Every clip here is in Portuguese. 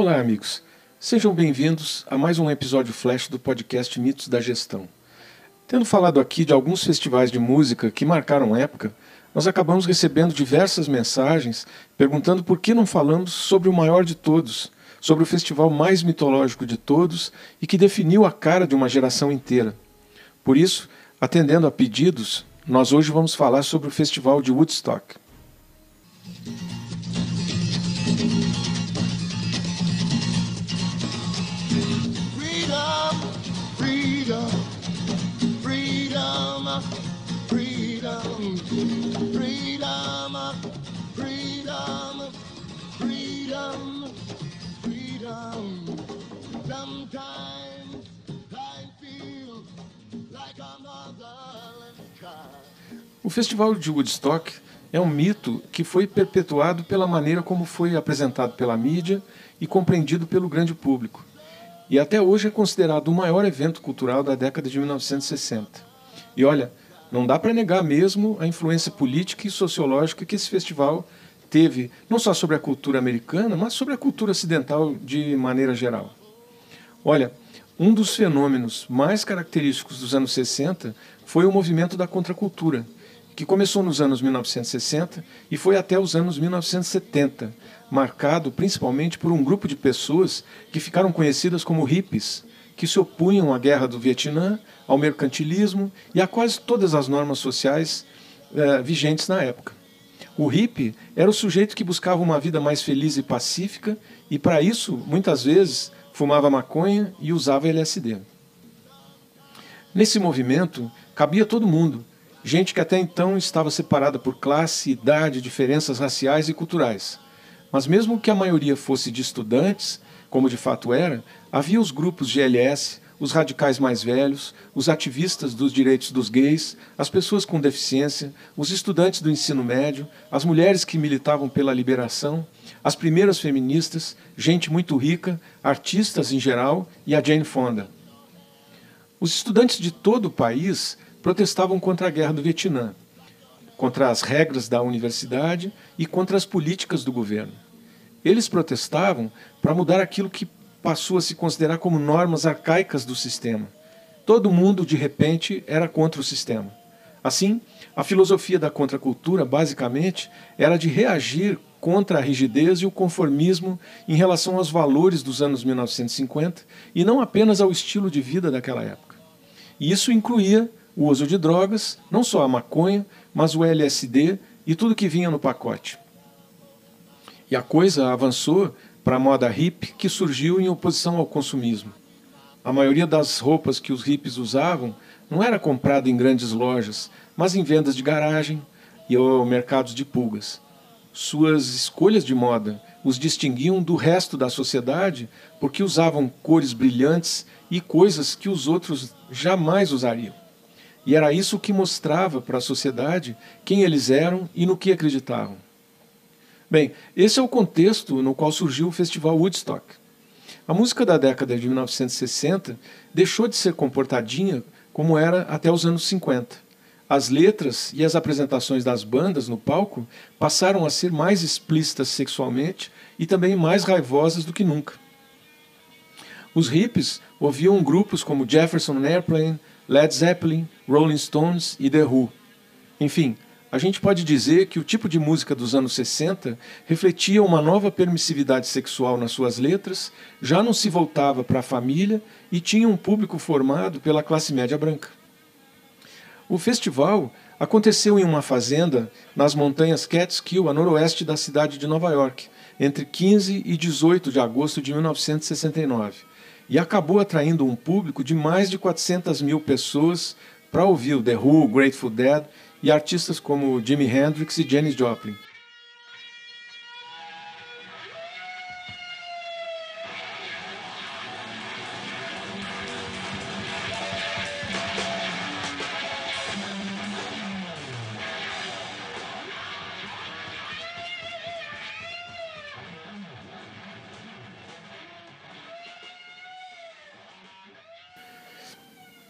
Olá, amigos. Sejam bem-vindos a mais um episódio flash do podcast Mitos da Gestão. Tendo falado aqui de alguns festivais de música que marcaram época, nós acabamos recebendo diversas mensagens perguntando por que não falamos sobre o maior de todos, sobre o festival mais mitológico de todos e que definiu a cara de uma geração inteira. Por isso, atendendo a pedidos, nós hoje vamos falar sobre o festival de Woodstock. O Festival de Woodstock é um mito que foi perpetuado pela maneira como foi apresentado pela mídia e compreendido pelo grande público. E até hoje é considerado o maior evento cultural da década de 1960. E olha, não dá para negar mesmo a influência política e sociológica que esse festival teve, não só sobre a cultura americana, mas sobre a cultura ocidental de maneira geral. Olha, um dos fenômenos mais característicos dos anos 60 foi o movimento da contracultura, que começou nos anos 1960 e foi até os anos 1970, marcado principalmente por um grupo de pessoas que ficaram conhecidas como hippies, que se opunham à guerra do Vietnã, ao mercantilismo e a quase todas as normas sociais eh, vigentes na época. O hippie era o sujeito que buscava uma vida mais feliz e pacífica e, para isso, muitas vezes, fumava maconha e usava LSD. Nesse movimento cabia todo mundo, gente que até então estava separada por classe, idade, diferenças raciais e culturais. Mas mesmo que a maioria fosse de estudantes, como de fato era, havia os grupos de LS, os radicais mais velhos, os ativistas dos direitos dos gays, as pessoas com deficiência, os estudantes do ensino médio, as mulheres que militavam pela liberação, as primeiras feministas, gente muito rica, artistas em geral e a Jane Fonda. Os estudantes de todo o país protestavam contra a guerra do Vietnã, contra as regras da universidade e contra as políticas do governo. Eles protestavam para mudar aquilo que passou a se considerar como normas arcaicas do sistema. Todo mundo, de repente, era contra o sistema. Assim, a filosofia da contracultura, basicamente, era de reagir contra a rigidez e o conformismo em relação aos valores dos anos 1950 e não apenas ao estilo de vida daquela época. E isso incluía o uso de drogas, não só a maconha, mas o LSD e tudo que vinha no pacote. E a coisa avançou para a moda hippie que surgiu em oposição ao consumismo. A maioria das roupas que os hippies usavam não era comprada em grandes lojas, mas em vendas de garagem e ou mercados de pulgas. Suas escolhas de moda os distinguiam do resto da sociedade porque usavam cores brilhantes e coisas que os outros jamais usariam. E era isso que mostrava para a sociedade quem eles eram e no que acreditavam. Bem, esse é o contexto no qual surgiu o Festival Woodstock. A música da década de 1960 deixou de ser comportadinha como era até os anos 50. As letras e as apresentações das bandas no palco passaram a ser mais explícitas sexualmente e também mais raivosas do que nunca. Os hippies ouviam grupos como Jefferson Airplane, Led Zeppelin, Rolling Stones e The Who. Enfim, a gente pode dizer que o tipo de música dos anos 60 refletia uma nova permissividade sexual nas suas letras, já não se voltava para a família e tinha um público formado pela classe média branca. O festival aconteceu em uma fazenda nas montanhas Catskill, a noroeste da cidade de Nova York, entre 15 e 18 de agosto de 1969, e acabou atraindo um público de mais de 400 mil pessoas para ouvir o The Who, Grateful Dead e artistas como Jimi Hendrix e Janis Joplin.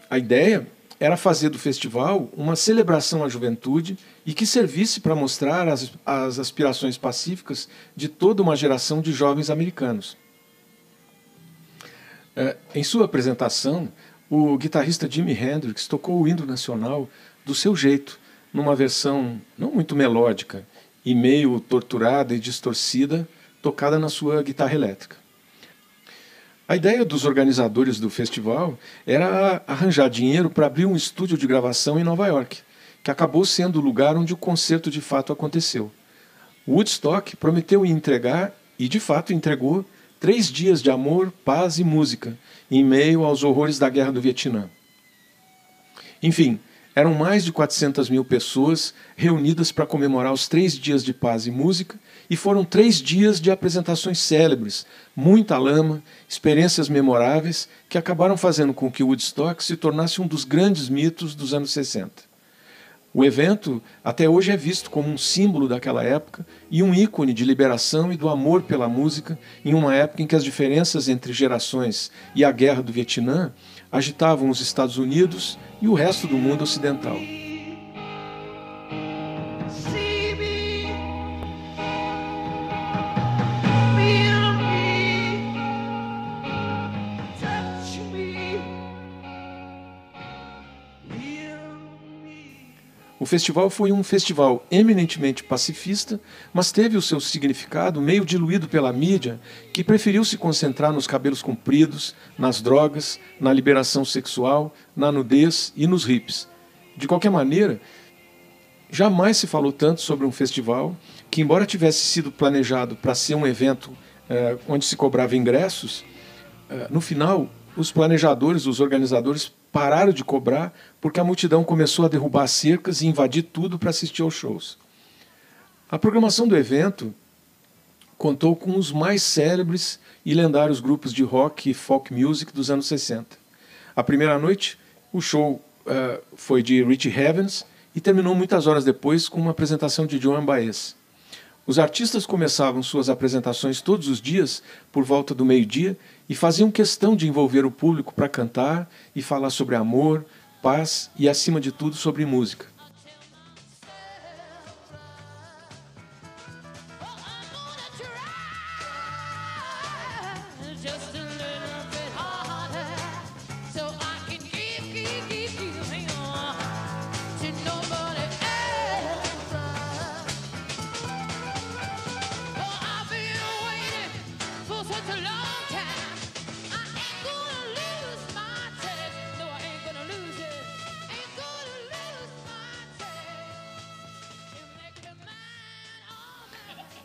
A ideia era fazer do festival uma celebração à juventude e que servisse para mostrar as, as aspirações pacíficas de toda uma geração de jovens americanos. É, em sua apresentação, o guitarrista Jimi Hendrix tocou o hino nacional do seu jeito, numa versão não muito melódica e meio torturada e distorcida, tocada na sua guitarra elétrica. A ideia dos organizadores do festival era arranjar dinheiro para abrir um estúdio de gravação em Nova York, que acabou sendo o lugar onde o concerto de fato aconteceu. Woodstock prometeu entregar, e de fato entregou, três dias de amor, paz e música, em meio aos horrores da guerra do Vietnã. Enfim, eram mais de 400 mil pessoas reunidas para comemorar os três dias de paz e música, e foram três dias de apresentações célebres, muita lama, experiências memoráveis que acabaram fazendo com que Woodstock se tornasse um dos grandes mitos dos anos 60. O evento até hoje é visto como um símbolo daquela época e um ícone de liberação e do amor pela música em uma época em que as diferenças entre gerações e a guerra do Vietnã agitavam os Estados Unidos e o resto do mundo ocidental. Festival foi um festival eminentemente pacifista, mas teve o seu significado meio diluído pela mídia, que preferiu se concentrar nos cabelos compridos, nas drogas, na liberação sexual, na nudez e nos hips. De qualquer maneira, jamais se falou tanto sobre um festival que, embora tivesse sido planejado para ser um evento eh, onde se cobrava ingressos, eh, no final, os planejadores, os organizadores pararam de cobrar porque a multidão começou a derrubar cercas e invadir tudo para assistir aos shows. A programação do evento contou com os mais célebres e lendários grupos de rock e folk music dos anos 60. A primeira noite, o show uh, foi de Richie Havens e terminou muitas horas depois com uma apresentação de Joan Baez. Os artistas começavam suas apresentações todos os dias, por volta do meio-dia, e faziam questão de envolver o público para cantar e falar sobre amor, paz e, acima de tudo, sobre música.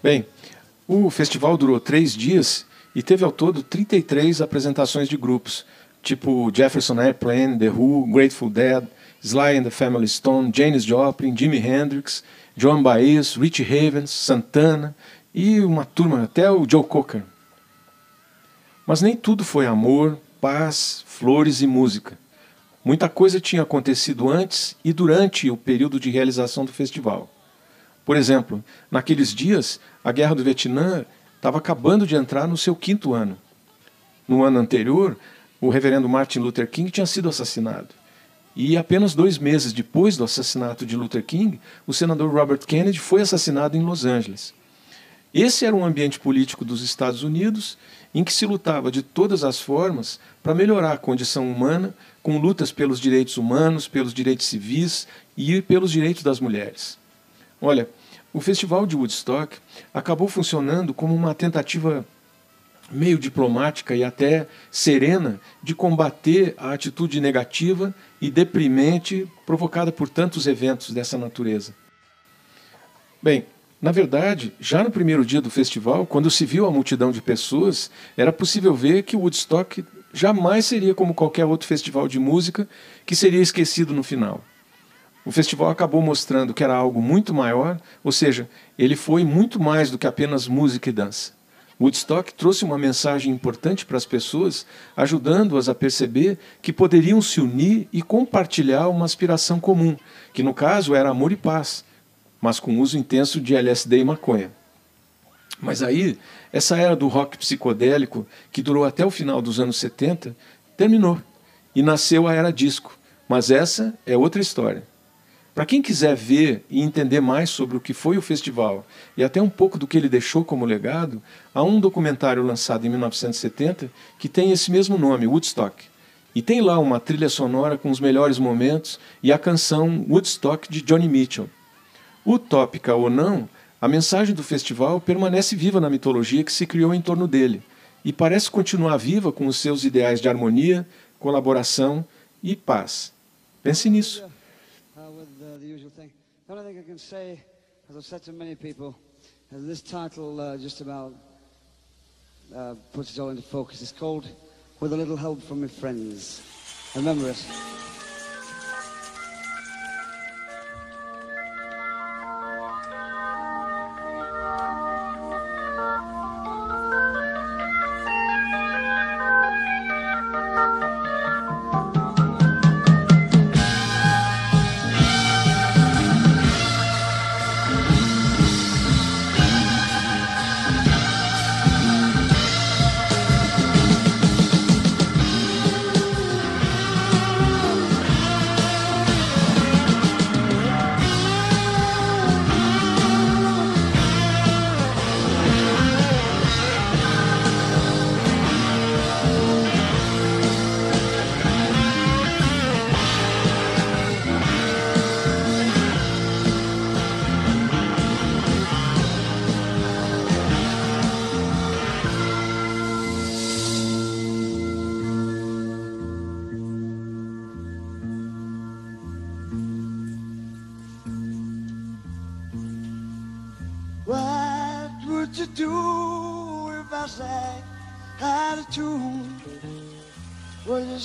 Bem, o festival durou três dias e teve ao todo 33 apresentações de grupos, tipo Jefferson Airplane, The Who, Grateful Dead, Sly and the Family Stone, Janis Joplin, Jimi Hendrix, Joan Baez, Richie Havens, Santana e uma turma, até o Joe Cocker. Mas nem tudo foi amor, paz, flores e música. Muita coisa tinha acontecido antes e durante o período de realização do festival. Por exemplo, naqueles dias, a guerra do Vietnã estava acabando de entrar no seu quinto ano. No ano anterior, o reverendo Martin Luther King tinha sido assassinado. E apenas dois meses depois do assassinato de Luther King, o senador Robert Kennedy foi assassinado em Los Angeles. Esse era um ambiente político dos Estados Unidos em que se lutava de todas as formas para melhorar a condição humana, com lutas pelos direitos humanos, pelos direitos civis e pelos direitos das mulheres. Olha, o Festival de Woodstock acabou funcionando como uma tentativa meio diplomática e até serena de combater a atitude negativa e deprimente provocada por tantos eventos dessa natureza. Bem, na verdade, já no primeiro dia do festival, quando se viu a multidão de pessoas, era possível ver que Woodstock jamais seria como qualquer outro festival de música que seria esquecido no final. O festival acabou mostrando que era algo muito maior, ou seja, ele foi muito mais do que apenas música e dança. Woodstock trouxe uma mensagem importante para as pessoas, ajudando-as a perceber que poderiam se unir e compartilhar uma aspiração comum, que no caso era amor e paz, mas com uso intenso de LSD e maconha. Mas aí, essa era do rock psicodélico, que durou até o final dos anos 70, terminou e nasceu a era disco. Mas essa é outra história. Para quem quiser ver e entender mais sobre o que foi o festival e até um pouco do que ele deixou como legado, há um documentário lançado em 1970 que tem esse mesmo nome, Woodstock. E tem lá uma trilha sonora com os melhores momentos e a canção Woodstock de Johnny Mitchell. Utópica ou não, a mensagem do festival permanece viva na mitologia que se criou em torno dele e parece continuar viva com os seus ideais de harmonia, colaboração e paz. Pense nisso. The usual thing. The only thing I can say, as I've said to many people, is this title uh, just about uh, puts it all into focus. It's called With a Little Help from My Friends. Remember it.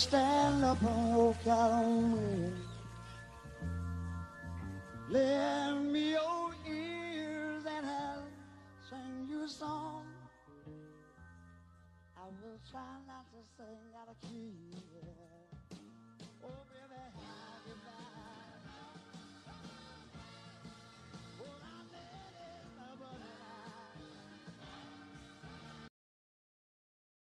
Stand up and walk out on me. Lend me your ears and I'll sing you a song. I will try not to sing out of key.